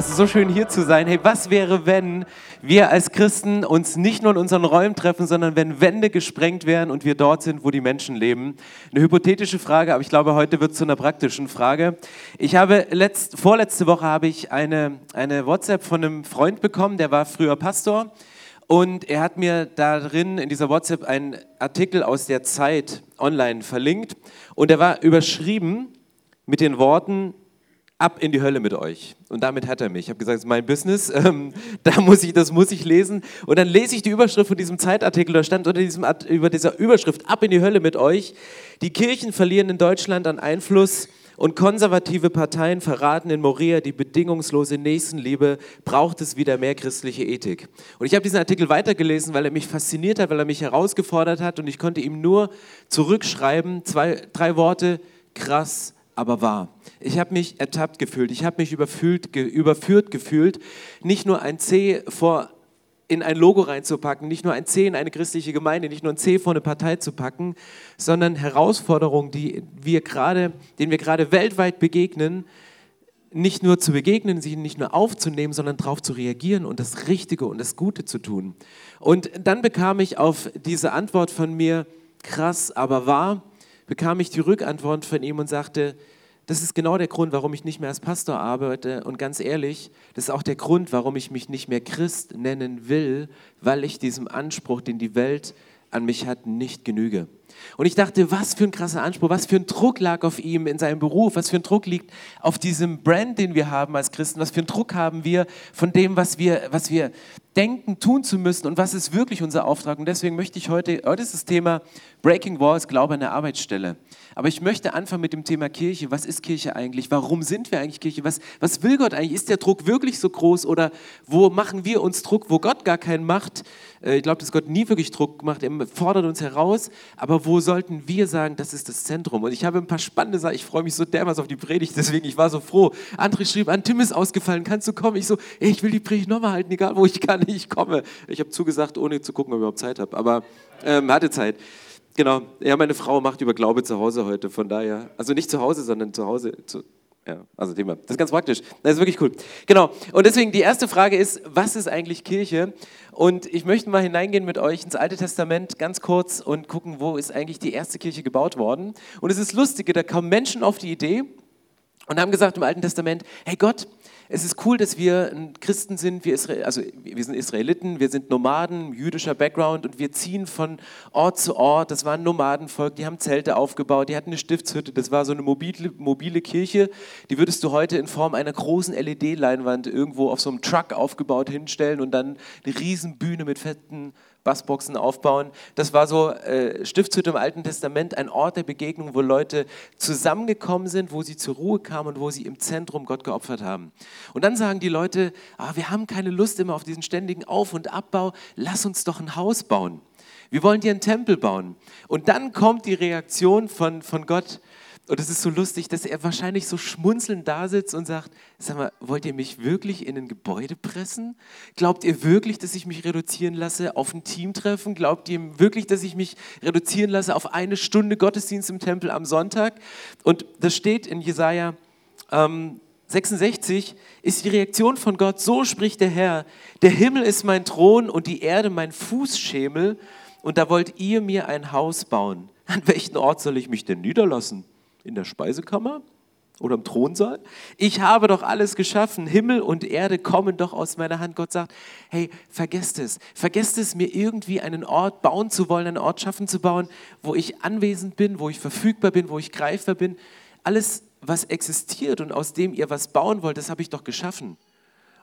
Es ist so schön hier zu sein. Hey, was wäre, wenn wir als Christen uns nicht nur in unseren Räumen treffen, sondern wenn Wände gesprengt wären und wir dort sind, wo die Menschen leben? Eine hypothetische Frage, aber ich glaube, heute wird es zu einer praktischen Frage. Ich habe letzt, vorletzte Woche habe ich eine, eine WhatsApp von einem Freund bekommen, der war früher Pastor. Und er hat mir darin in dieser WhatsApp einen Artikel aus der Zeit online verlinkt. Und der war überschrieben mit den Worten, ab in die Hölle mit euch. Und damit hat er mich. Ich habe gesagt, das ist mein Business, ähm, da muss ich, das muss ich lesen. Und dann lese ich die Überschrift von diesem Zeitartikel, da stand unter diesem, über dieser Überschrift, ab in die Hölle mit euch. Die Kirchen verlieren in Deutschland an Einfluss und konservative Parteien verraten in Moria die bedingungslose Nächstenliebe, braucht es wieder mehr christliche Ethik. Und ich habe diesen Artikel weitergelesen, weil er mich fasziniert hat, weil er mich herausgefordert hat und ich konnte ihm nur zurückschreiben, zwei, drei Worte, krass, aber wahr. Ich habe mich ertappt gefühlt, ich habe mich überfühlt, ge, überführt gefühlt, nicht nur ein C vor in ein Logo reinzupacken, nicht nur ein C in eine christliche Gemeinde, nicht nur ein C vor eine Partei zu packen, sondern Herausforderungen, die wir grade, denen wir gerade weltweit begegnen, nicht nur zu begegnen, sie nicht nur aufzunehmen, sondern darauf zu reagieren und das Richtige und das Gute zu tun. Und dann bekam ich auf diese Antwort von mir, krass, aber wahr, bekam ich die Rückantwort von ihm und sagte, das ist genau der Grund, warum ich nicht mehr als Pastor arbeite. Und ganz ehrlich, das ist auch der Grund, warum ich mich nicht mehr Christ nennen will, weil ich diesem Anspruch, den die Welt an mich hat, nicht genüge. Und ich dachte, was für ein krasser Anspruch, was für ein Druck lag auf ihm in seinem Beruf, was für ein Druck liegt auf diesem Brand, den wir haben als Christen, was für ein Druck haben wir von dem, was wir, was wir denken, tun zu müssen und was ist wirklich unser Auftrag. Und deswegen möchte ich heute, heute ist das Thema Breaking Walls, Glaube an der Arbeitsstelle. Aber ich möchte anfangen mit dem Thema Kirche. Was ist Kirche eigentlich? Warum sind wir eigentlich Kirche? Was, was will Gott eigentlich? Ist der Druck wirklich so groß oder wo machen wir uns Druck, wo Gott gar keinen macht? Äh, ich glaube, dass Gott nie wirklich Druck macht. Er fordert uns heraus. Aber wo sollten wir sagen, das ist das Zentrum? Und ich habe ein paar spannende Sachen. Ich freue mich so dermaßen auf die Predigt, deswegen ich war so froh. André schrieb an, Tim ist ausgefallen, kannst du kommen? Ich so, ey, ich will die Predigt nochmal halten, egal wo ich kann ich komme. Ich habe zugesagt, ohne zu gucken, ob ich überhaupt Zeit habe. Aber ähm, hatte Zeit. Genau. Ja, meine Frau macht über Glaube zu Hause heute. Von daher, also nicht zu Hause, sondern zu Hause. Zu, ja, also Thema. Das ist ganz praktisch. Das ist wirklich cool. Genau. Und deswegen die erste Frage ist, was ist eigentlich Kirche? Und ich möchte mal hineingehen mit euch ins Alte Testament ganz kurz und gucken, wo ist eigentlich die erste Kirche gebaut worden. Und es ist lustig, da kamen Menschen auf die Idee und haben gesagt im Alten Testament, hey Gott, es ist cool, dass wir Christen sind, wir, Israel, also wir sind Israeliten, wir sind Nomaden, jüdischer Background und wir ziehen von Ort zu Ort. Das war ein Nomadenvolk, die haben Zelte aufgebaut, die hatten eine Stiftshütte, das war so eine mobile, mobile Kirche. Die würdest du heute in Form einer großen LED-Leinwand irgendwo auf so einem Truck aufgebaut hinstellen und dann eine riesen Bühne mit fetten Bassboxen aufbauen. Das war so äh, Stiftshütte im Alten Testament, ein Ort der Begegnung, wo Leute zusammengekommen sind, wo sie zur Ruhe kamen und wo sie im Zentrum Gott geopfert haben. Und dann sagen die Leute, ah, wir haben keine Lust immer auf diesen ständigen Auf- und Abbau, lass uns doch ein Haus bauen. Wir wollen dir einen Tempel bauen. Und dann kommt die Reaktion von, von Gott, und es ist so lustig, dass er wahrscheinlich so schmunzelnd da sitzt und sagt, sag mal, wollt ihr mich wirklich in ein Gebäude pressen? Glaubt ihr wirklich, dass ich mich reduzieren lasse auf ein Teamtreffen? Glaubt ihr wirklich, dass ich mich reduzieren lasse auf eine Stunde Gottesdienst im Tempel am Sonntag? Und das steht in Jesaja ähm, 66, ist die Reaktion von Gott, so spricht der Herr, der Himmel ist mein Thron und die Erde mein Fußschemel und da wollt ihr mir ein Haus bauen. An welchen Ort soll ich mich denn niederlassen? In der Speisekammer oder im Thronsaal. Ich habe doch alles geschaffen. Himmel und Erde kommen doch aus meiner Hand. Gott sagt, hey, vergesst es. Vergesst es, mir irgendwie einen Ort bauen zu wollen, einen Ort schaffen zu bauen, wo ich anwesend bin, wo ich verfügbar bin, wo ich greifbar bin. Alles, was existiert und aus dem ihr was bauen wollt, das habe ich doch geschaffen.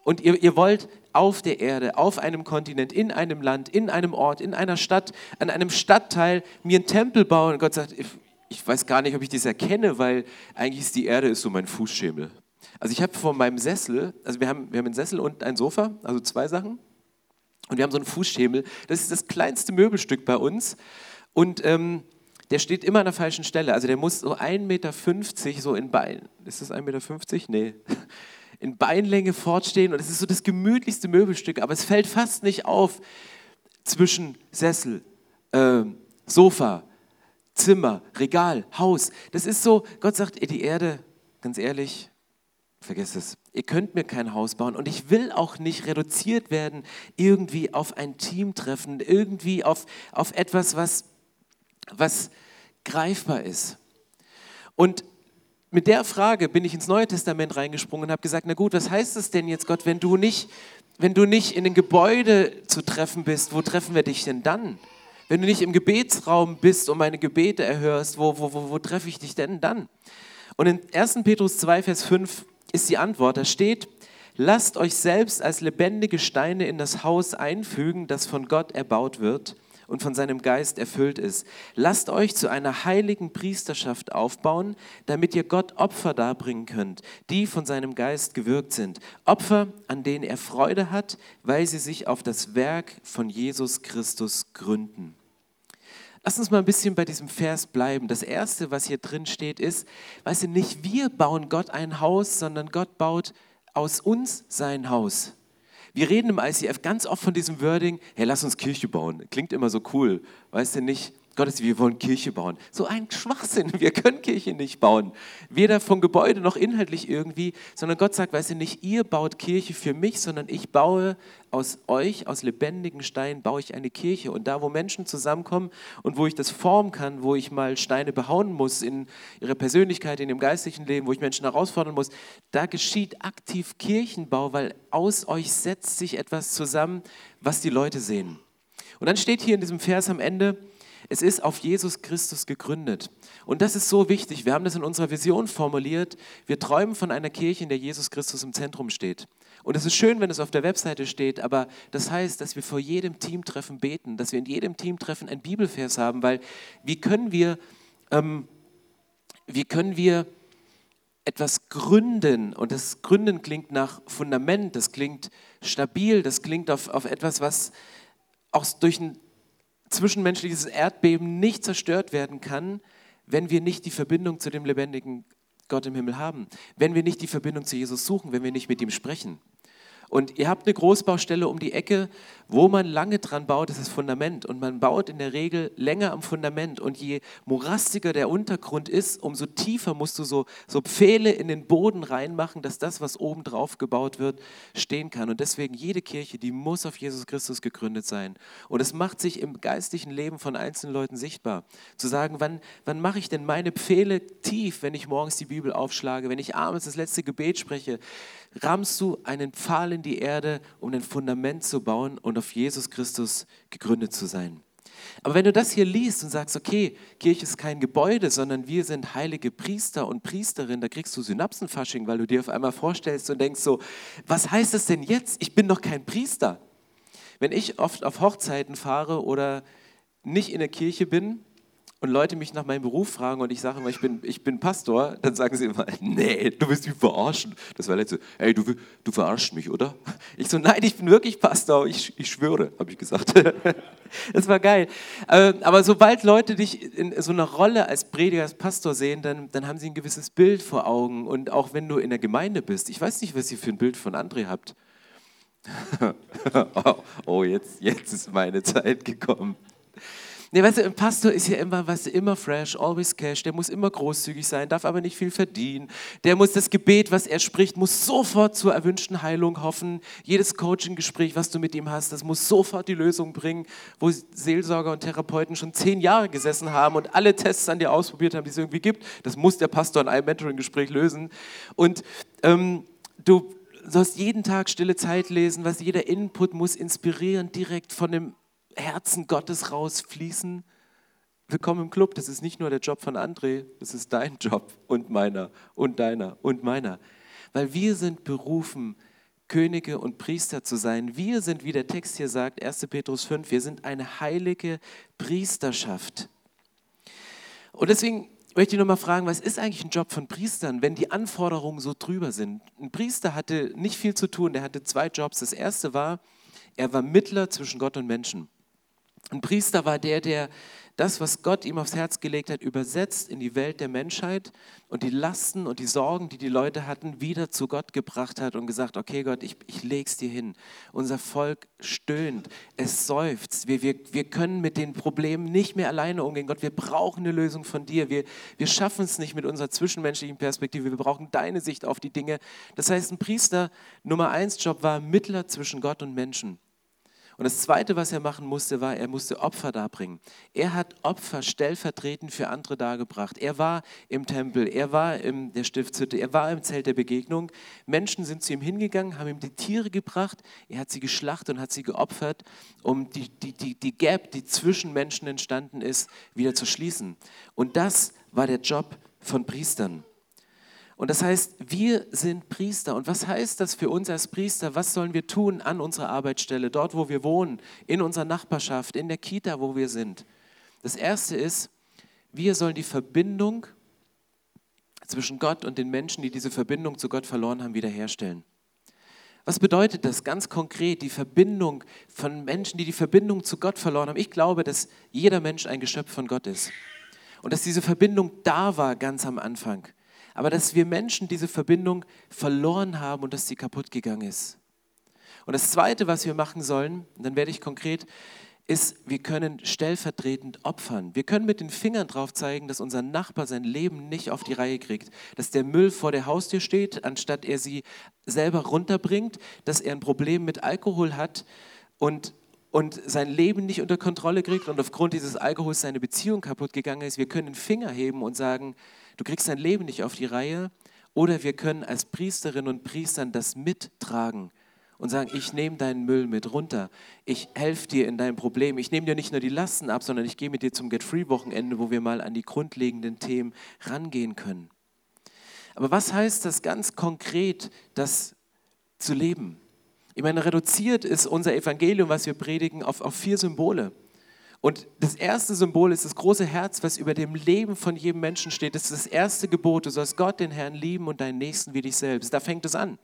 Und ihr, ihr wollt auf der Erde, auf einem Kontinent, in einem Land, in einem Ort, in einer Stadt, an einem Stadtteil mir einen Tempel bauen. Und Gott sagt, ich weiß gar nicht, ob ich das erkenne, weil eigentlich ist die Erde ist so mein Fußschemel. Also ich habe vor meinem Sessel, also wir haben, wir haben einen Sessel und ein Sofa, also zwei Sachen. Und wir haben so einen Fußschemel. Das ist das kleinste Möbelstück bei uns. Und ähm, der steht immer an der falschen Stelle. Also der muss so 1,50 Meter so in Bein, ist das 1,50 Meter? Nee. In Beinlänge fortstehen und es ist so das gemütlichste Möbelstück, aber es fällt fast nicht auf zwischen Sessel, äh, Sofa, Zimmer, Regal, Haus. Das ist so, Gott sagt, die Erde, ganz ehrlich, vergesst es. Ihr könnt mir kein Haus bauen und ich will auch nicht reduziert werden irgendwie auf ein Teamtreffen, irgendwie auf, auf etwas, was was greifbar ist. Und mit der Frage bin ich ins Neue Testament reingesprungen und habe gesagt, na gut, was heißt das denn jetzt, Gott, wenn du nicht, wenn du nicht in den Gebäude zu treffen bist, wo treffen wir dich denn dann? Wenn du nicht im Gebetsraum bist und meine Gebete erhörst, wo, wo, wo, wo treffe ich dich denn dann? Und in 1. Petrus 2, Vers 5 ist die Antwort, da steht, lasst euch selbst als lebendige Steine in das Haus einfügen, das von Gott erbaut wird und von seinem Geist erfüllt ist. Lasst euch zu einer heiligen Priesterschaft aufbauen, damit ihr Gott Opfer darbringen könnt, die von seinem Geist gewirkt sind. Opfer, an denen er Freude hat, weil sie sich auf das Werk von Jesus Christus gründen. Lass uns mal ein bisschen bei diesem Vers bleiben. Das erste, was hier drin steht, ist, weißt du, nicht wir bauen Gott ein Haus, sondern Gott baut aus uns sein Haus. Wir reden im ICF ganz oft von diesem Wording, hey, lass uns Kirche bauen. Klingt immer so cool. Weißt du nicht, Gottes, wir wollen Kirche bauen. So ein Schwachsinn, wir können Kirche nicht bauen. Weder vom Gebäude noch inhaltlich irgendwie, sondern Gott sagt, weißt du nicht, ihr baut Kirche für mich, sondern ich baue aus euch, aus lebendigen Steinen, baue ich eine Kirche. Und da, wo Menschen zusammenkommen und wo ich das formen kann, wo ich mal Steine behauen muss in ihrer Persönlichkeit, in ihrem geistlichen Leben, wo ich Menschen herausfordern muss, da geschieht aktiv Kirchenbau, weil aus euch setzt sich etwas zusammen, was die Leute sehen. Und dann steht hier in diesem Vers am Ende, es ist auf Jesus Christus gegründet. Und das ist so wichtig. Wir haben das in unserer Vision formuliert. Wir träumen von einer Kirche, in der Jesus Christus im Zentrum steht. Und es ist schön, wenn es auf der Webseite steht, aber das heißt, dass wir vor jedem Teamtreffen beten, dass wir in jedem Teamtreffen ein Bibelvers haben, weil wie können wir, ähm, wie können wir etwas gründen? Und das Gründen klingt nach Fundament, das klingt stabil, das klingt auf, auf etwas, was auch durch ein zwischenmenschliches Erdbeben nicht zerstört werden kann, wenn wir nicht die Verbindung zu dem lebendigen Gott im Himmel haben, wenn wir nicht die Verbindung zu Jesus suchen, wenn wir nicht mit ihm sprechen. Und ihr habt eine Großbaustelle um die Ecke, wo man lange dran baut, ist das Fundament. Und man baut in der Regel länger am Fundament. Und je morastiger der Untergrund ist, umso tiefer musst du so, so Pfähle in den Boden reinmachen, dass das, was oben drauf gebaut wird, stehen kann. Und deswegen jede Kirche, die muss auf Jesus Christus gegründet sein. Und es macht sich im geistlichen Leben von einzelnen Leuten sichtbar. Zu sagen, wann, wann mache ich denn meine Pfähle tief, wenn ich morgens die Bibel aufschlage, wenn ich abends das letzte Gebet spreche, rammst du einen Pfahl in die Erde, um ein Fundament zu bauen und auf Jesus Christus gegründet zu sein. Aber wenn du das hier liest und sagst, okay, Kirche ist kein Gebäude, sondern wir sind heilige Priester und Priesterinnen, da kriegst du Synapsenfasching, weil du dir auf einmal vorstellst und denkst so, was heißt das denn jetzt? Ich bin doch kein Priester. Wenn ich oft auf Hochzeiten fahre oder nicht in der Kirche bin, und Leute mich nach meinem Beruf fragen und ich sage immer, ich bin, ich bin Pastor, dann sagen sie immer, nee, du willst mich verarschen. Das war letzte, ey, du, du verarschst mich, oder? Ich so, nein, ich bin wirklich Pastor, ich, ich schwöre, habe ich gesagt. Das war geil. Ähm, aber sobald Leute dich in so einer Rolle als Prediger, als Pastor sehen, dann, dann haben sie ein gewisses Bild vor Augen. Und auch wenn du in der Gemeinde bist, ich weiß nicht, was ihr für ein Bild von André habt. oh, jetzt, jetzt ist meine Zeit gekommen. Nee, weißt du, ein Pastor ist ja immer, weißt du, immer fresh, always cash, der muss immer großzügig sein, darf aber nicht viel verdienen. Der muss das Gebet, was er spricht, muss sofort zur erwünschten Heilung hoffen. Jedes Coaching-Gespräch, was du mit ihm hast, das muss sofort die Lösung bringen, wo Seelsorger und Therapeuten schon zehn Jahre gesessen haben und alle Tests an dir ausprobiert haben, die es irgendwie gibt. Das muss der Pastor in einem Mentoring-Gespräch lösen. Und ähm, du sollst jeden Tag stille Zeit lesen, was jeder Input muss inspirieren, direkt von dem Herzen Gottes rausfließen. Willkommen im Club. Das ist nicht nur der Job von André, das ist dein Job und meiner und deiner und meiner. Weil wir sind berufen, Könige und Priester zu sein. Wir sind, wie der Text hier sagt, 1. Petrus 5, wir sind eine heilige Priesterschaft. Und deswegen möchte ich nochmal fragen, was ist eigentlich ein Job von Priestern, wenn die Anforderungen so drüber sind? Ein Priester hatte nicht viel zu tun, der hatte zwei Jobs. Das erste war, er war Mittler zwischen Gott und Menschen. Ein Priester war der, der das, was Gott ihm aufs Herz gelegt hat, übersetzt in die Welt der Menschheit und die Lasten und die Sorgen, die die Leute hatten, wieder zu Gott gebracht hat und gesagt, okay Gott, ich, ich leg's dir hin. Unser Volk stöhnt, es seufzt. Wir, wir, wir können mit den Problemen nicht mehr alleine umgehen. Gott, wir brauchen eine Lösung von dir. Wir, wir schaffen es nicht mit unserer zwischenmenschlichen Perspektive. Wir brauchen deine Sicht auf die Dinge. Das heißt, ein Priester Nummer eins Job war Mittler zwischen Gott und Menschen. Und das Zweite, was er machen musste, war, er musste Opfer darbringen. Er hat Opfer stellvertretend für andere dargebracht. Er war im Tempel, er war in der Stiftshütte, er war im Zelt der Begegnung. Menschen sind zu ihm hingegangen, haben ihm die Tiere gebracht, er hat sie geschlachtet und hat sie geopfert, um die, die, die, die Gap, die zwischen Menschen entstanden ist, wieder zu schließen. Und das war der Job von Priestern. Und das heißt, wir sind Priester. Und was heißt das für uns als Priester? Was sollen wir tun an unserer Arbeitsstelle, dort, wo wir wohnen, in unserer Nachbarschaft, in der Kita, wo wir sind? Das Erste ist, wir sollen die Verbindung zwischen Gott und den Menschen, die diese Verbindung zu Gott verloren haben, wiederherstellen. Was bedeutet das ganz konkret, die Verbindung von Menschen, die die Verbindung zu Gott verloren haben? Ich glaube, dass jeder Mensch ein Geschöpf von Gott ist. Und dass diese Verbindung da war ganz am Anfang aber dass wir Menschen diese Verbindung verloren haben und dass sie kaputt gegangen ist. Und das Zweite, was wir machen sollen, und dann werde ich konkret, ist, wir können stellvertretend opfern. Wir können mit den Fingern drauf zeigen, dass unser Nachbar sein Leben nicht auf die Reihe kriegt, dass der Müll vor der Haustür steht, anstatt er sie selber runterbringt, dass er ein Problem mit Alkohol hat und, und sein Leben nicht unter Kontrolle kriegt und aufgrund dieses Alkohols seine Beziehung kaputt gegangen ist. Wir können den Finger heben und sagen, du kriegst dein Leben nicht auf die Reihe. Oder wir können als Priesterinnen und Priestern das mittragen und sagen, ich nehme deinen Müll mit runter. Ich helfe dir in deinem Problem. Ich nehme dir nicht nur die Lasten ab, sondern ich gehe mit dir zum Get Free Wochenende, wo wir mal an die grundlegenden Themen rangehen können. Aber was heißt das ganz konkret, das zu leben? Ich meine, reduziert ist unser Evangelium, was wir predigen, auf, auf vier Symbole. Und das erste Symbol ist das große Herz, was über dem Leben von jedem Menschen steht. Das ist das erste Gebot. Du sollst Gott, den Herrn, lieben und deinen Nächsten wie dich selbst. Da fängt es an.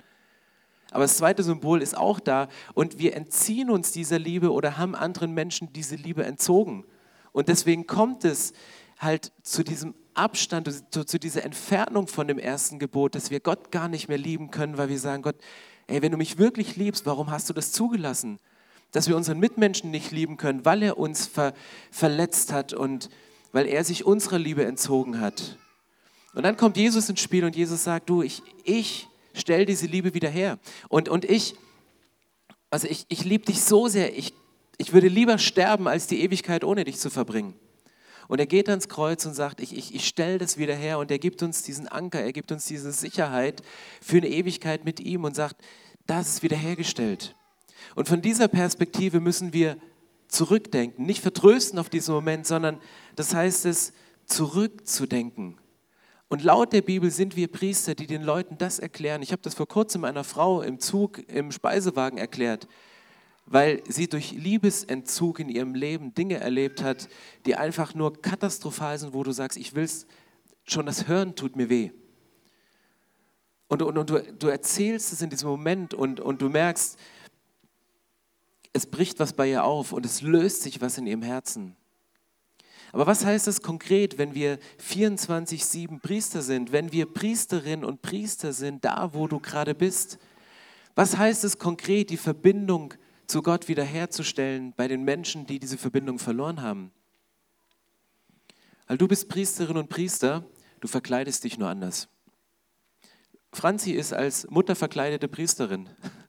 Aber das zweite Symbol ist auch da. Und wir entziehen uns dieser Liebe oder haben anderen Menschen diese Liebe entzogen. Und deswegen kommt es halt zu diesem Abstand, zu, zu dieser Entfernung von dem ersten Gebot, dass wir Gott gar nicht mehr lieben können, weil wir sagen, Gott, ey, wenn du mich wirklich liebst, warum hast du das zugelassen? Dass wir unseren Mitmenschen nicht lieben können, weil er uns ver verletzt hat und weil er sich unserer Liebe entzogen hat. Und dann kommt Jesus ins Spiel und Jesus sagt, du, ich, ich stelle diese Liebe wieder her. Und, und ich, also ich, ich liebe dich so sehr, ich, ich würde lieber sterben, als die Ewigkeit ohne dich zu verbringen. Und er geht ans Kreuz und sagt, ich, ich, ich stelle das wieder her und er gibt uns diesen Anker, er gibt uns diese Sicherheit für eine Ewigkeit mit ihm und sagt, das ist wiederhergestellt. Und von dieser Perspektive müssen wir zurückdenken, nicht vertrösten auf diesen Moment, sondern das heißt es, zurückzudenken. Und laut der Bibel sind wir Priester, die den Leuten das erklären. Ich habe das vor kurzem einer Frau im Zug, im Speisewagen erklärt, weil sie durch Liebesentzug in ihrem Leben Dinge erlebt hat, die einfach nur katastrophal sind, wo du sagst, ich will schon das Hören tut mir weh. Und, und, und du, du erzählst es in diesem Moment und, und du merkst, es bricht was bei ihr auf und es löst sich was in ihrem Herzen. Aber was heißt das konkret, wenn wir 24-7 Priester sind, wenn wir Priesterinnen und Priester sind, da wo du gerade bist? Was heißt es konkret, die Verbindung zu Gott wiederherzustellen bei den Menschen, die diese Verbindung verloren haben? Weil du bist Priesterin und Priester, du verkleidest dich nur anders. Franzi ist als Mutter verkleidete Priesterin.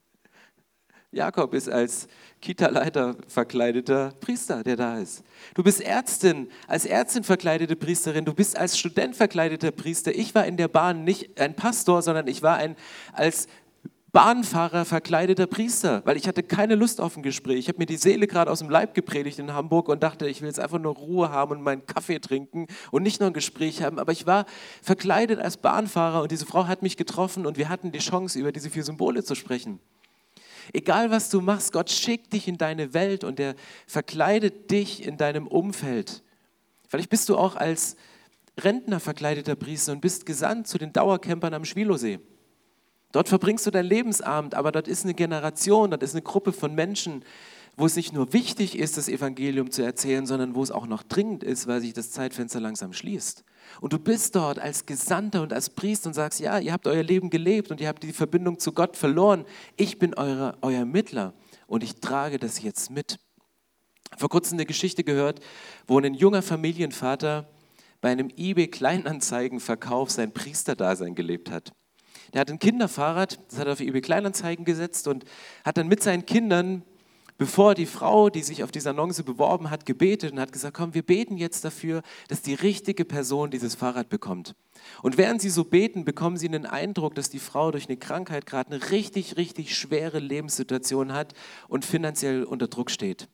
Jakob ist als Kita-Leiter verkleideter Priester, der da ist. Du bist Ärztin, als Ärztin verkleidete Priesterin. Du bist als Student verkleideter Priester. Ich war in der Bahn nicht ein Pastor, sondern ich war ein als Bahnfahrer verkleideter Priester, weil ich hatte keine Lust auf ein Gespräch. Ich habe mir die Seele gerade aus dem Leib gepredigt in Hamburg und dachte, ich will jetzt einfach nur Ruhe haben und meinen Kaffee trinken und nicht nur ein Gespräch haben. Aber ich war verkleidet als Bahnfahrer und diese Frau hat mich getroffen und wir hatten die Chance, über diese vier Symbole zu sprechen. Egal was du machst, Gott schickt dich in deine Welt und er verkleidet dich in deinem Umfeld. Vielleicht bist du auch als Rentner verkleideter Priester und bist gesandt zu den Dauercampern am Schwilosee. Dort verbringst du dein Lebensabend, aber dort ist eine Generation, dort ist eine Gruppe von Menschen, wo es nicht nur wichtig ist, das Evangelium zu erzählen, sondern wo es auch noch dringend ist, weil sich das Zeitfenster langsam schließt. Und du bist dort als Gesandter und als Priester und sagst, ja, ihr habt euer Leben gelebt und ihr habt die Verbindung zu Gott verloren. Ich bin eure, euer Mittler und ich trage das jetzt mit. Vor kurzem eine Geschichte gehört, wo ein junger Familienvater bei einem eBay-Kleinanzeigenverkauf sein Priesterdasein gelebt hat. Der hat ein Kinderfahrrad, das hat er auf eBay Kleinanzeigen gesetzt und hat dann mit seinen Kindern bevor die Frau, die sich auf diese Annonce beworben hat, gebetet und hat gesagt, komm, wir beten jetzt dafür, dass die richtige Person dieses Fahrrad bekommt. Und während sie so beten, bekommen sie den Eindruck, dass die Frau durch eine Krankheit gerade eine richtig, richtig schwere Lebenssituation hat und finanziell unter Druck steht.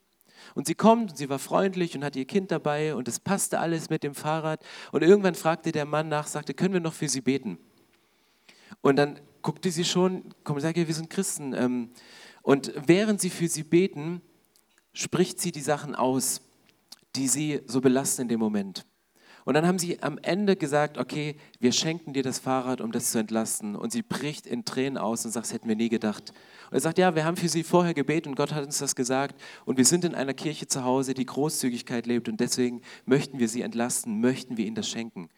Und sie kommt und sie war freundlich und hat ihr Kind dabei und es passte alles mit dem Fahrrad. Und irgendwann fragte der Mann nach, sagte, können wir noch für sie beten? Und dann guckte sie schon, komm, sag ihr, wir sind Christen. Ähm, und während sie für sie beten, spricht sie die Sachen aus, die sie so belasten in dem Moment. Und dann haben sie am Ende gesagt, okay, wir schenken dir das Fahrrad, um das zu entlasten. Und sie bricht in Tränen aus und sagt, das hätten wir nie gedacht. Und er sagt, ja, wir haben für sie vorher gebetet und Gott hat uns das gesagt. Und wir sind in einer Kirche zu Hause, die Großzügigkeit lebt. Und deswegen möchten wir sie entlasten, möchten wir ihnen das schenken.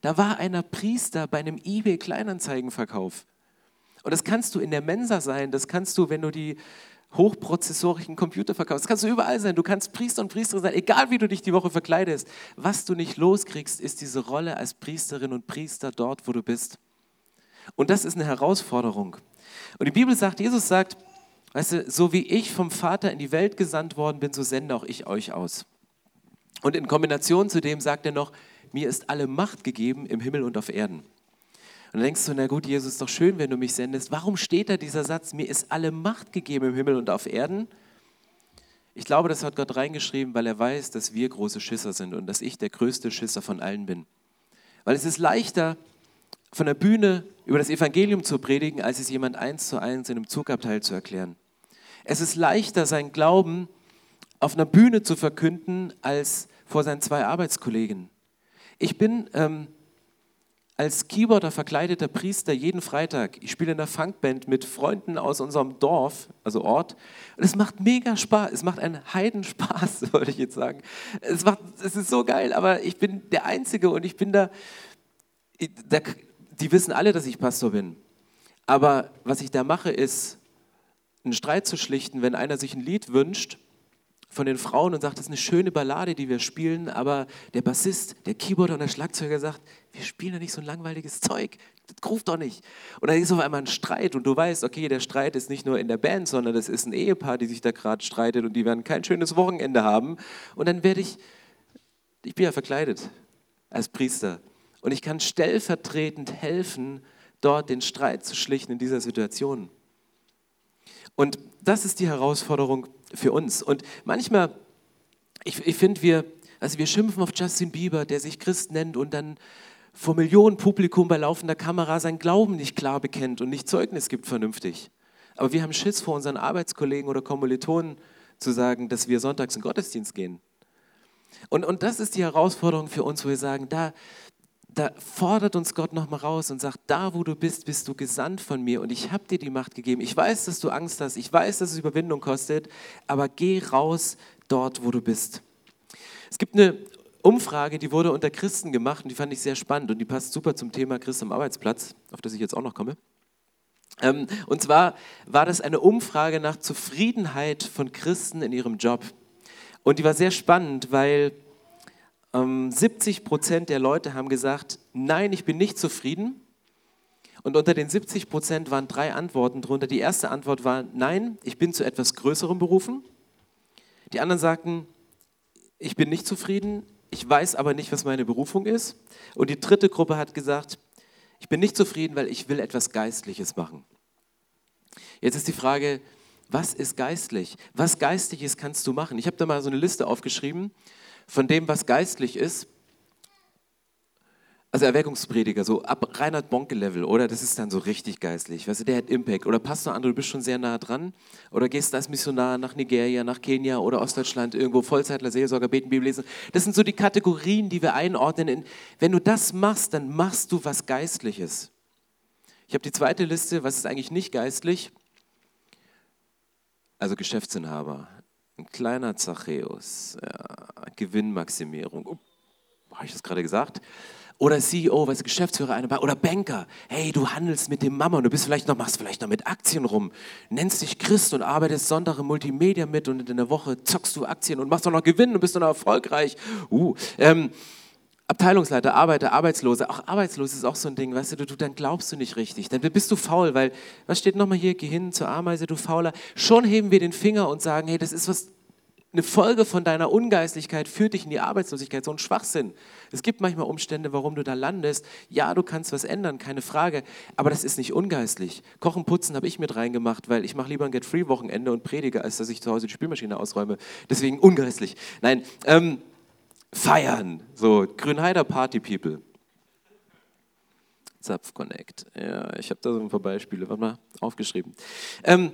Da war einer Priester bei einem eBay-Kleinanzeigenverkauf. Und das kannst du in der Mensa sein, das kannst du, wenn du die hochprozessorischen Computer verkaufst, das kannst du überall sein. Du kannst Priester und Priesterin sein, egal wie du dich die Woche verkleidest. Was du nicht loskriegst, ist diese Rolle als Priesterin und Priester dort, wo du bist. Und das ist eine Herausforderung. Und die Bibel sagt, Jesus sagt, weißt du, so wie ich vom Vater in die Welt gesandt worden bin, so sende auch ich euch aus. Und in Kombination zu dem sagt er noch, mir ist alle Macht gegeben im Himmel und auf Erden. Und dann denkst du, na gut, Jesus, ist doch schön, wenn du mich sendest. Warum steht da dieser Satz, mir ist alle Macht gegeben im Himmel und auf Erden? Ich glaube, das hat Gott reingeschrieben, weil er weiß, dass wir große Schisser sind und dass ich der größte Schisser von allen bin. Weil es ist leichter, von der Bühne über das Evangelium zu predigen, als es jemand eins zu eins in einem Zugabteil zu erklären. Es ist leichter, seinen Glauben auf einer Bühne zu verkünden, als vor seinen zwei Arbeitskollegen. Ich bin ähm, als Keyboarder verkleideter Priester jeden Freitag. Ich spiele in der Funkband mit Freunden aus unserem Dorf, also Ort. Und es macht mega Spaß. Es macht einen Heidenspaß, wollte ich jetzt sagen. Es, macht, es ist so geil, aber ich bin der Einzige und ich bin da, da. Die wissen alle, dass ich Pastor bin. Aber was ich da mache, ist, einen Streit zu schlichten, wenn einer sich ein Lied wünscht von den Frauen und sagt, das ist eine schöne Ballade, die wir spielen, aber der Bassist, der Keyboarder und der Schlagzeuger sagt, wir spielen ja nicht so ein langweiliges Zeug, das ruft doch nicht. Und dann ist auf einmal ein Streit und du weißt, okay, der Streit ist nicht nur in der Band, sondern das ist ein Ehepaar, die sich da gerade streitet und die werden kein schönes Wochenende haben. Und dann werde ich, ich bin ja verkleidet als Priester und ich kann stellvertretend helfen, dort den Streit zu schlichten in dieser Situation. Und das ist die Herausforderung für uns. Und manchmal, ich, ich finde, wir, also wir schimpfen auf Justin Bieber, der sich Christ nennt und dann vor Millionen Publikum bei laufender Kamera seinen Glauben nicht klar bekennt und nicht Zeugnis gibt vernünftig. Aber wir haben Schiss vor unseren Arbeitskollegen oder Kommilitonen zu sagen, dass wir sonntags in Gottesdienst gehen. Und, und das ist die Herausforderung für uns, wo wir sagen, da, da fordert uns Gott nochmal raus und sagt, da wo du bist, bist du gesandt von mir und ich habe dir die Macht gegeben. Ich weiß, dass du Angst hast, ich weiß, dass es Überwindung kostet, aber geh raus dort, wo du bist. Es gibt eine Umfrage, die wurde unter Christen gemacht und die fand ich sehr spannend und die passt super zum Thema Christ am Arbeitsplatz, auf das ich jetzt auch noch komme. Ähm, und zwar war das eine Umfrage nach Zufriedenheit von Christen in ihrem Job. Und die war sehr spannend, weil 70 ähm, Prozent der Leute haben gesagt, nein, ich bin nicht zufrieden. Und unter den 70 Prozent waren drei Antworten drunter. Die erste Antwort war, nein, ich bin zu etwas Größerem berufen. Die anderen sagten, ich bin nicht zufrieden, ich weiß aber nicht, was meine Berufung ist. Und die dritte Gruppe hat gesagt, ich bin nicht zufrieden, weil ich will etwas Geistliches machen. Jetzt ist die Frage, was ist geistlich? Was Geistliches kannst du machen? Ich habe da mal so eine Liste aufgeschrieben von dem, was geistlich ist. Also Erweckungsprediger, so ab Reinhard Bonke-Level, oder? Das ist dann so richtig geistlich. Weißt du, der hat Impact. Oder Pastor André, du bist schon sehr nah dran. Oder gehst als Missionar nach Nigeria, nach Kenia oder Ostdeutschland, irgendwo Vollzeitler, Seelsorger, beten, Bibel lesen. Das sind so die Kategorien, die wir einordnen. Wenn du das machst, dann machst du was Geistliches. Ich habe die zweite Liste, was ist eigentlich nicht geistlich? Also Geschäftsinhaber, Ein kleiner Zachäus. Ja, Gewinnmaximierung. Oh, Habe ich das gerade gesagt? Oder CEO, weißt du, Geschäftsführer einer Bank oder Banker. Hey, du handelst mit dem Mama und du bist vielleicht noch, machst vielleicht noch mit Aktien rum, nennst dich Christ und arbeitest Sonntag im Multimedia mit und in der Woche zockst du Aktien und machst auch noch Gewinn und bist dann erfolgreich. Uh, ähm, Abteilungsleiter, Arbeiter, Arbeitslose, auch Arbeitslos ist auch so ein Ding, weißt du, du, dann glaubst du nicht richtig, dann bist du faul, weil, was steht nochmal hier, geh hin zur Ameise, du Fauler. Schon heben wir den Finger und sagen, hey, das ist was, eine Folge von deiner Ungeistlichkeit führt dich in die Arbeitslosigkeit, so ein Schwachsinn. Es gibt manchmal Umstände, warum du da landest. Ja, du kannst was ändern, keine Frage, aber das ist nicht ungeistlich. Kochen, putzen habe ich mit reingemacht, weil ich mache lieber ein Get-Free-Wochenende und predige, als dass ich zu Hause die Spülmaschine ausräume. Deswegen ungeistlich. Nein, ähm, feiern, so Grünheider Party People. Zapf Connect. Ja, ich habe da so ein paar Beispiele, warte mal, aufgeschrieben. Ähm,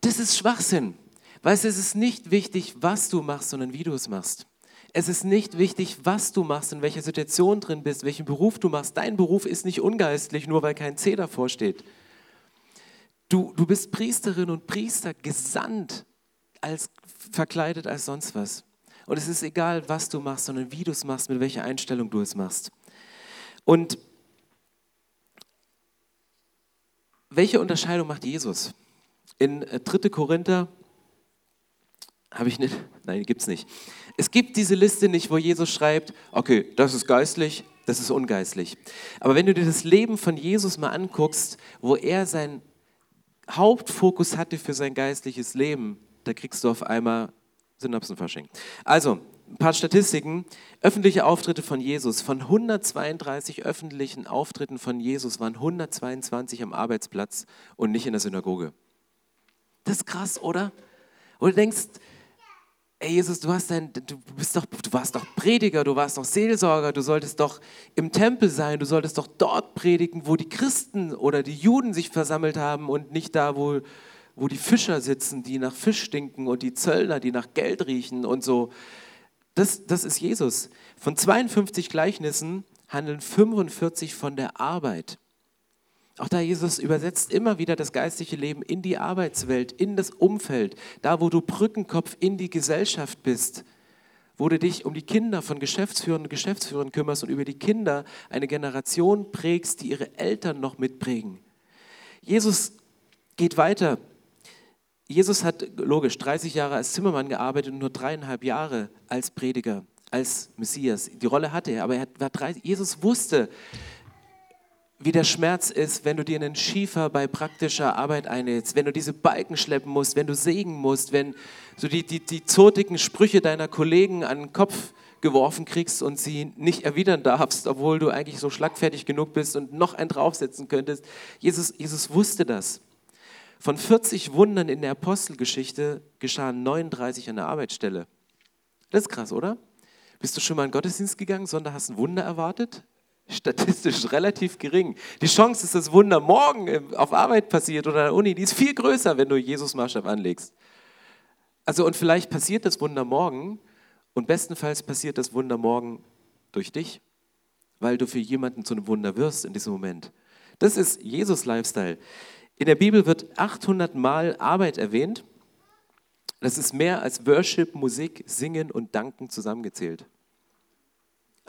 das ist Schwachsinn. Weißt du, es ist nicht wichtig, was du machst, sondern wie du es machst. Es ist nicht wichtig, was du machst, in welcher Situation drin bist, welchen Beruf du machst. Dein Beruf ist nicht ungeistlich, nur weil kein C davor steht. Du, du bist Priesterin und Priester gesandt, als, verkleidet als sonst was. Und es ist egal, was du machst, sondern wie du es machst, mit welcher Einstellung du es machst. Und welche Unterscheidung macht Jesus? In 3. Äh, Korinther habe ich nicht? Nein, gibt es nicht. Es gibt diese Liste nicht, wo Jesus schreibt, okay, das ist geistlich, das ist ungeistlich. Aber wenn du dir das Leben von Jesus mal anguckst, wo er seinen Hauptfokus hatte für sein geistliches Leben, da kriegst du auf einmal Synapsenfasching. Also, ein paar Statistiken. Öffentliche Auftritte von Jesus. Von 132 öffentlichen Auftritten von Jesus waren 122 am Arbeitsplatz und nicht in der Synagoge. Das ist krass, oder? Und du denkst, ey Jesus, du, hast dein, du, bist doch, du warst doch Prediger, du warst doch Seelsorger, du solltest doch im Tempel sein, du solltest doch dort predigen, wo die Christen oder die Juden sich versammelt haben und nicht da, wo, wo die Fischer sitzen, die nach Fisch stinken und die Zöllner, die nach Geld riechen und so. Das, das ist Jesus. Von 52 Gleichnissen handeln 45 von der Arbeit. Auch da Jesus übersetzt immer wieder das geistliche Leben in die Arbeitswelt, in das Umfeld, da wo du Brückenkopf in die Gesellschaft bist, wo du dich um die Kinder von Geschäftsführern und Geschäftsführern kümmerst und über die Kinder eine Generation prägst, die ihre Eltern noch mitprägen. Jesus geht weiter. Jesus hat logisch 30 Jahre als Zimmermann gearbeitet und nur dreieinhalb Jahre als Prediger, als Messias. Die Rolle hatte er, aber er war drei, Jesus wusste, wie der Schmerz ist, wenn du dir einen Schiefer bei praktischer Arbeit einlädst, wenn du diese Balken schleppen musst, wenn du sägen musst, wenn du die, die, die zotigen Sprüche deiner Kollegen an den Kopf geworfen kriegst und sie nicht erwidern darfst, obwohl du eigentlich so schlagfertig genug bist und noch einen draufsetzen könntest. Jesus, Jesus wusste das. Von 40 Wundern in der Apostelgeschichte geschahen 39 an der Arbeitsstelle. Das ist krass, oder? Bist du schon mal in den Gottesdienst gegangen, sondern hast ein Wunder erwartet? Statistisch relativ gering. Die Chance, dass das Wunder morgen auf Arbeit passiert oder an der Uni, die ist viel größer, wenn du Jesus Maßstab anlegst. Also und vielleicht passiert das Wunder morgen und bestenfalls passiert das Wunder morgen durch dich, weil du für jemanden zu einem Wunder wirst in diesem Moment. Das ist Jesus Lifestyle. In der Bibel wird 800 Mal Arbeit erwähnt. Das ist mehr als Worship, Musik, Singen und Danken zusammengezählt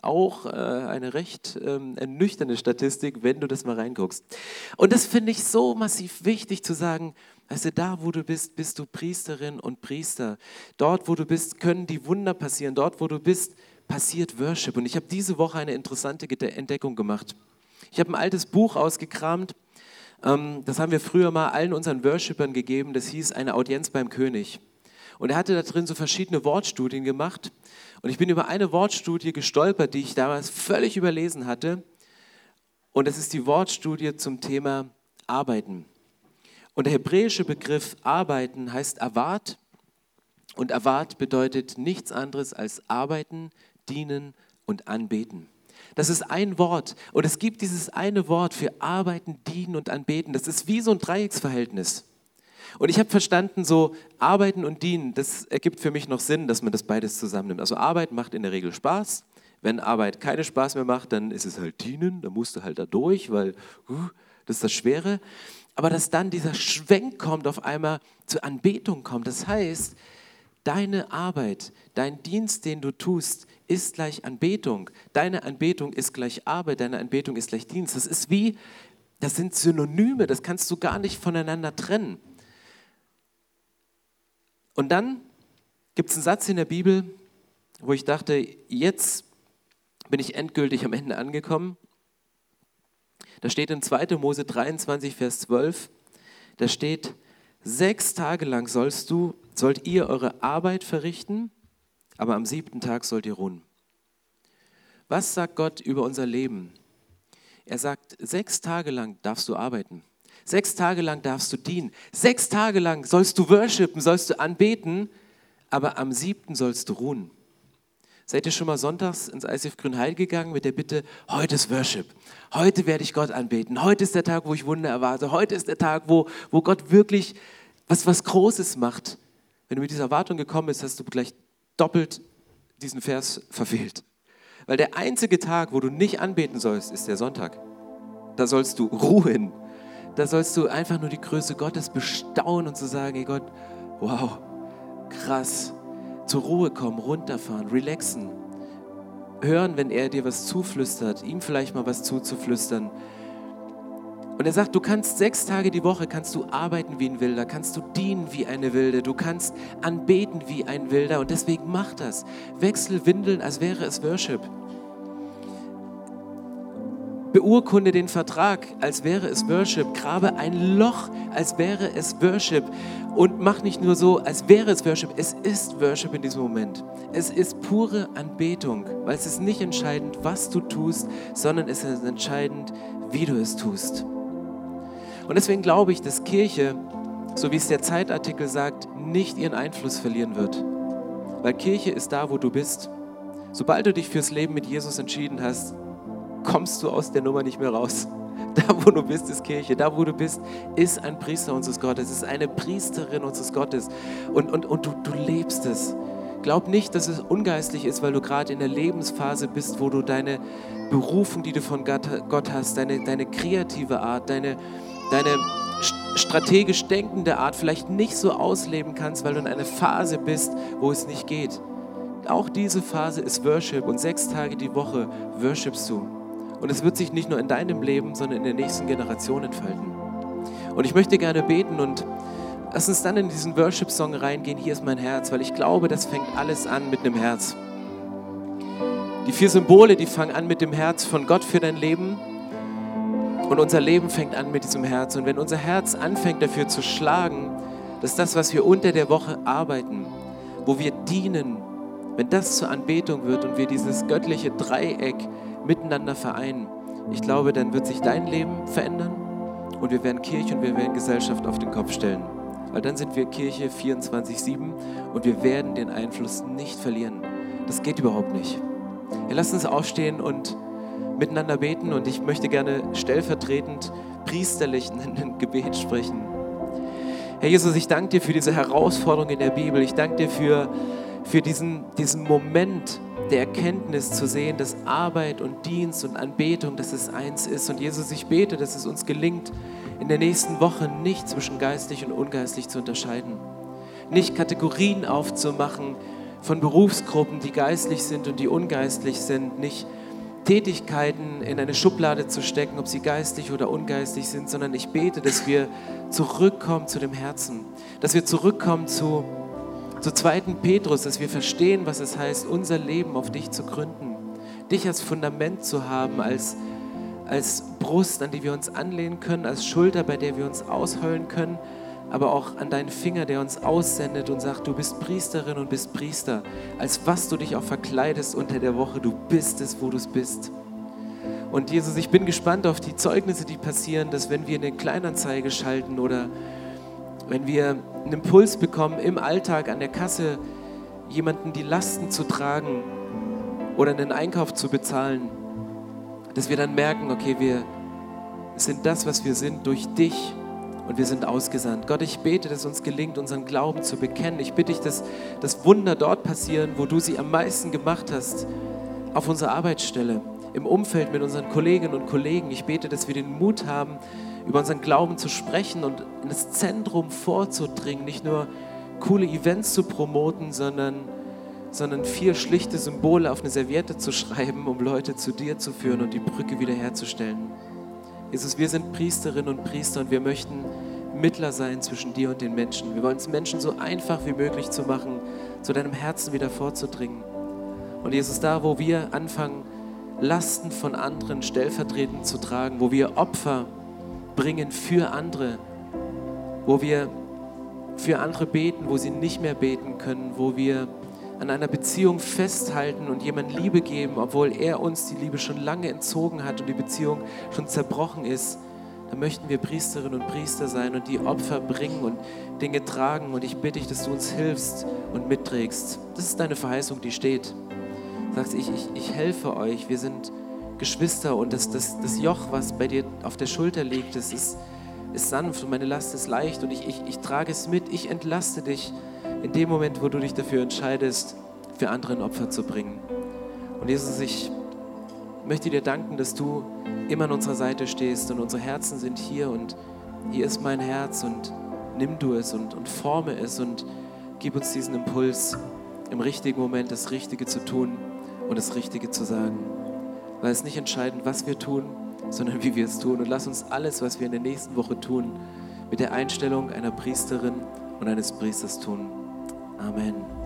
auch äh, eine recht ähm, ernüchternde Statistik, wenn du das mal reinguckst. Und das finde ich so massiv wichtig zu sagen, weißt du, da wo du bist, bist du Priesterin und Priester. Dort wo du bist, können die Wunder passieren. Dort wo du bist, passiert Worship. Und ich habe diese Woche eine interessante Entdeckung gemacht. Ich habe ein altes Buch ausgekramt, ähm, das haben wir früher mal allen unseren Worshippern gegeben, das hieß Eine Audienz beim König. Und er hatte da drin so verschiedene Wortstudien gemacht. Und ich bin über eine Wortstudie gestolpert, die ich damals völlig überlesen hatte. Und das ist die Wortstudie zum Thema Arbeiten. Und der hebräische Begriff Arbeiten heißt Avat. Und Avat bedeutet nichts anderes als arbeiten, dienen und anbeten. Das ist ein Wort. Und es gibt dieses eine Wort für arbeiten, dienen und anbeten. Das ist wie so ein Dreiecksverhältnis. Und ich habe verstanden, so arbeiten und dienen, das ergibt für mich noch Sinn, dass man das beides zusammennimmt. Also Arbeit macht in der Regel Spaß. Wenn Arbeit keinen Spaß mehr macht, dann ist es halt dienen, da musst du halt da durch, weil uh, das ist das Schwere. Aber dass dann dieser Schwenk kommt, auf einmal zur Anbetung kommt, das heißt, Deine Arbeit, dein Dienst, den du tust, ist gleich Anbetung. Deine Anbetung ist gleich Arbeit, deine Anbetung ist gleich Dienst. Das ist wie, das sind Synonyme, das kannst du gar nicht voneinander trennen. Und dann gibt es einen Satz in der Bibel, wo ich dachte, jetzt bin ich endgültig am Ende angekommen. Da steht in 2. Mose 23, Vers 12, da steht, sechs Tage lang sollst du, sollt ihr eure Arbeit verrichten, aber am siebten Tag sollt ihr ruhen. Was sagt Gott über unser Leben? Er sagt, sechs Tage lang darfst du arbeiten. Sechs Tage lang darfst du dienen. Sechs Tage lang sollst du worshipen, sollst du anbeten, aber am siebten sollst du ruhen. Seid ihr schon mal sonntags ins ICF Grünheil gegangen mit der Bitte, heute ist Worship. Heute werde ich Gott anbeten. Heute ist der Tag, wo ich Wunder erwarte. Heute ist der Tag, wo, wo Gott wirklich was, was Großes macht. Wenn du mit dieser Erwartung gekommen bist, hast du gleich doppelt diesen Vers verfehlt. Weil der einzige Tag, wo du nicht anbeten sollst, ist der Sonntag. Da sollst du ruhen. Da sollst du einfach nur die Größe Gottes bestaunen und zu sagen, hey Gott, wow, krass, zur Ruhe kommen, runterfahren, relaxen. Hören, wenn er dir was zuflüstert, ihm vielleicht mal was zuzuflüstern. Und er sagt, du kannst sechs Tage die Woche, kannst du arbeiten wie ein Wilder, kannst du dienen wie eine Wilde, du kannst anbeten wie ein Wilder und deswegen mach das. Wechsel Windeln, als wäre es Worship. Beurkunde den Vertrag, als wäre es Worship. Grabe ein Loch, als wäre es Worship. Und mach nicht nur so, als wäre es Worship. Es ist Worship in diesem Moment. Es ist pure Anbetung, weil es ist nicht entscheidend, was du tust, sondern es ist entscheidend, wie du es tust. Und deswegen glaube ich, dass Kirche, so wie es der Zeitartikel sagt, nicht ihren Einfluss verlieren wird. Weil Kirche ist da, wo du bist. Sobald du dich fürs Leben mit Jesus entschieden hast, kommst du aus der Nummer nicht mehr raus. Da, wo du bist, ist Kirche. Da, wo du bist, ist ein Priester unseres Gottes. ist eine Priesterin unseres Gottes. Und, und, und du, du lebst es. Glaub nicht, dass es ungeistlich ist, weil du gerade in der Lebensphase bist, wo du deine Berufung, die du von Gott hast, deine, deine kreative Art, deine, deine strategisch denkende Art vielleicht nicht so ausleben kannst, weil du in einer Phase bist, wo es nicht geht. Auch diese Phase ist Worship und sechs Tage die Woche worshipst du. Und es wird sich nicht nur in deinem Leben, sondern in der nächsten Generation entfalten. Und ich möchte gerne beten und lass uns dann in diesen Worship-Song reingehen. Hier ist mein Herz, weil ich glaube, das fängt alles an mit einem Herz. Die vier Symbole, die fangen an mit dem Herz von Gott für dein Leben. Und unser Leben fängt an mit diesem Herz. Und wenn unser Herz anfängt dafür zu schlagen, dass das, was wir unter der Woche arbeiten, wo wir dienen, wenn das zur Anbetung wird und wir dieses göttliche Dreieck miteinander vereinen, ich glaube, dann wird sich dein Leben verändern und wir werden Kirche und wir werden Gesellschaft auf den Kopf stellen. Weil dann sind wir Kirche 24-7 und wir werden den Einfluss nicht verlieren. Das geht überhaupt nicht. Ja, lasst uns aufstehen und miteinander beten und ich möchte gerne stellvertretend priesterlich ein Gebet sprechen. Herr Jesus, ich danke dir für diese Herausforderung in der Bibel. Ich danke dir für, für diesen, diesen Moment, der Erkenntnis zu sehen, dass Arbeit und Dienst und Anbetung, dass es eins ist. Und Jesus, ich bete, dass es uns gelingt, in der nächsten Woche nicht zwischen geistlich und ungeistlich zu unterscheiden. Nicht Kategorien aufzumachen von Berufsgruppen, die geistlich sind und die ungeistlich sind. Nicht Tätigkeiten in eine Schublade zu stecken, ob sie geistlich oder ungeistlich sind, sondern ich bete, dass wir zurückkommen zu dem Herzen, dass wir zurückkommen zu zu 2. Petrus, dass wir verstehen, was es heißt, unser Leben auf dich zu gründen. Dich als Fundament zu haben, als, als Brust, an die wir uns anlehnen können, als Schulter, bei der wir uns ausheulen können, aber auch an deinen Finger, der uns aussendet und sagt, du bist Priesterin und bist Priester, als was du dich auch verkleidest unter der Woche, du bist es, wo du es bist. Und Jesus, ich bin gespannt auf die Zeugnisse, die passieren, dass wenn wir eine Kleinanzeige schalten oder wenn wir einen Impuls bekommen, im Alltag an der Kasse jemanden die Lasten zu tragen oder einen Einkauf zu bezahlen, dass wir dann merken, okay, wir sind das, was wir sind, durch dich und wir sind ausgesandt. Gott, ich bete, dass uns gelingt, unseren Glauben zu bekennen. Ich bitte dich, dass das Wunder dort passieren, wo du sie am meisten gemacht hast, auf unserer Arbeitsstelle, im Umfeld mit unseren Kolleginnen und Kollegen. Ich bete, dass wir den Mut haben, über unseren Glauben zu sprechen und in das Zentrum vorzudringen, nicht nur coole Events zu promoten, sondern, sondern vier schlichte Symbole auf eine Serviette zu schreiben, um Leute zu dir zu führen und die Brücke wiederherzustellen. Jesus, wir sind Priesterinnen und Priester und wir möchten Mittler sein zwischen dir und den Menschen. Wir wollen es Menschen so einfach wie möglich zu machen, zu deinem Herzen wieder vorzudringen. Und Jesus, da, wo wir anfangen, Lasten von anderen stellvertretend zu tragen, wo wir Opfer bringen für andere, wo wir für andere beten, wo sie nicht mehr beten können, wo wir an einer Beziehung festhalten und jemand Liebe geben, obwohl er uns die Liebe schon lange entzogen hat und die Beziehung schon zerbrochen ist, dann möchten wir Priesterinnen und Priester sein und die Opfer bringen und Dinge tragen. Und ich bitte dich, dass du uns hilfst und mitträgst. Das ist deine Verheißung, die steht. Du sagst, ich, ich, ich helfe euch, wir sind Geschwister und das, das, das Joch, was bei dir auf der Schulter liegt, das ist, ist sanft und meine Last ist leicht und ich, ich, ich trage es mit, ich entlaste dich in dem Moment, wo du dich dafür entscheidest, für andere ein Opfer zu bringen. Und Jesus, ich möchte dir danken, dass du immer an unserer Seite stehst und unsere Herzen sind hier und hier ist mein Herz und nimm du es und, und forme es und gib uns diesen Impuls, im richtigen Moment das Richtige zu tun und das Richtige zu sagen. Weil es nicht entscheidend, was wir tun, sondern wie wir es tun. Und lass uns alles, was wir in der nächsten Woche tun, mit der Einstellung einer Priesterin und eines Priesters tun. Amen.